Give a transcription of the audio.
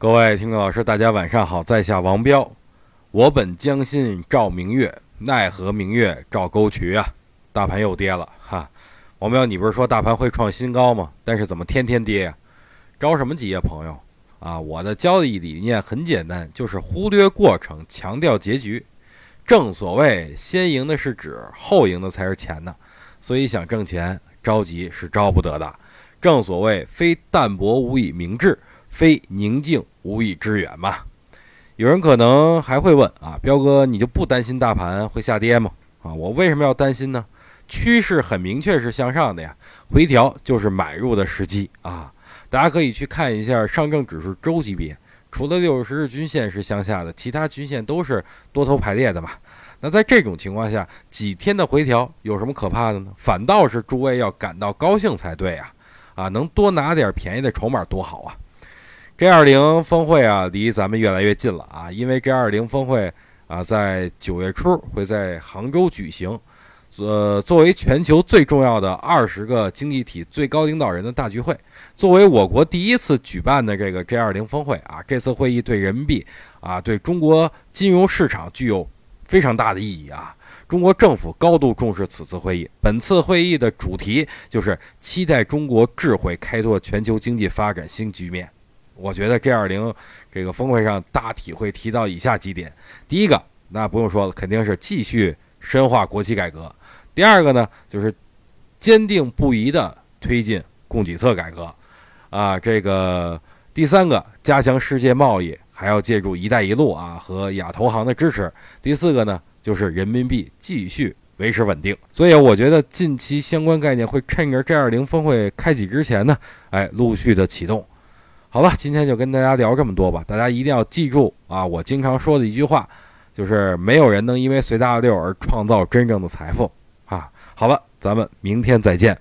各位听众老师，大家晚上好，在下王彪。我本将心照明月，奈何明月照沟渠啊！大盘又跌了哈。王彪，你不是说大盘会创新高吗？但是怎么天天跌呀？着什么急呀，朋友啊！我的交易理念很简单，就是忽略过程，强调结局。正所谓，先赢的是纸，后赢的才是钱呢。所以想挣钱，着急是着不得的。正所谓，非淡泊无以明志。非宁静无以致远嘛？有人可能还会问啊，彪哥，你就不担心大盘会下跌吗？啊，我为什么要担心呢？趋势很明确是向上的呀，回调就是买入的时机啊！大家可以去看一下上证指数周级别，除了六十日均线是向下的，其他均线都是多头排列的嘛。那在这种情况下，几天的回调有什么可怕的呢？反倒是诸位要感到高兴才对啊！啊，能多拿点便宜的筹码多好啊！G 二零峰会啊，离咱们越来越近了啊！因为 G 二零峰会啊，在九月初会在杭州举行。呃，作为全球最重要的二十个经济体最高领导人的大聚会，作为我国第一次举办的这个 G 二零峰会啊，这次会议对人民币啊，对中国金融市场具有非常大的意义啊！中国政府高度重视此次会议。本次会议的主题就是期待中国智慧开拓全球经济发展新局面。我觉得 G 二零这个峰会上大体会提到以下几点：第一个，那不用说了，肯定是继续深化国企改革；第二个呢，就是坚定不移的推进供给侧改革；啊，这个第三个，加强世界贸易，还要借助“一带一路”啊和亚投行的支持；第四个呢，就是人民币继续维持稳定。所以我觉得近期相关概念会趁着 G 二零峰会开启之前呢，哎，陆续的启动。好了，今天就跟大家聊这么多吧。大家一定要记住啊，我经常说的一句话，就是没有人能因为随大流而创造真正的财富啊。好了，咱们明天再见。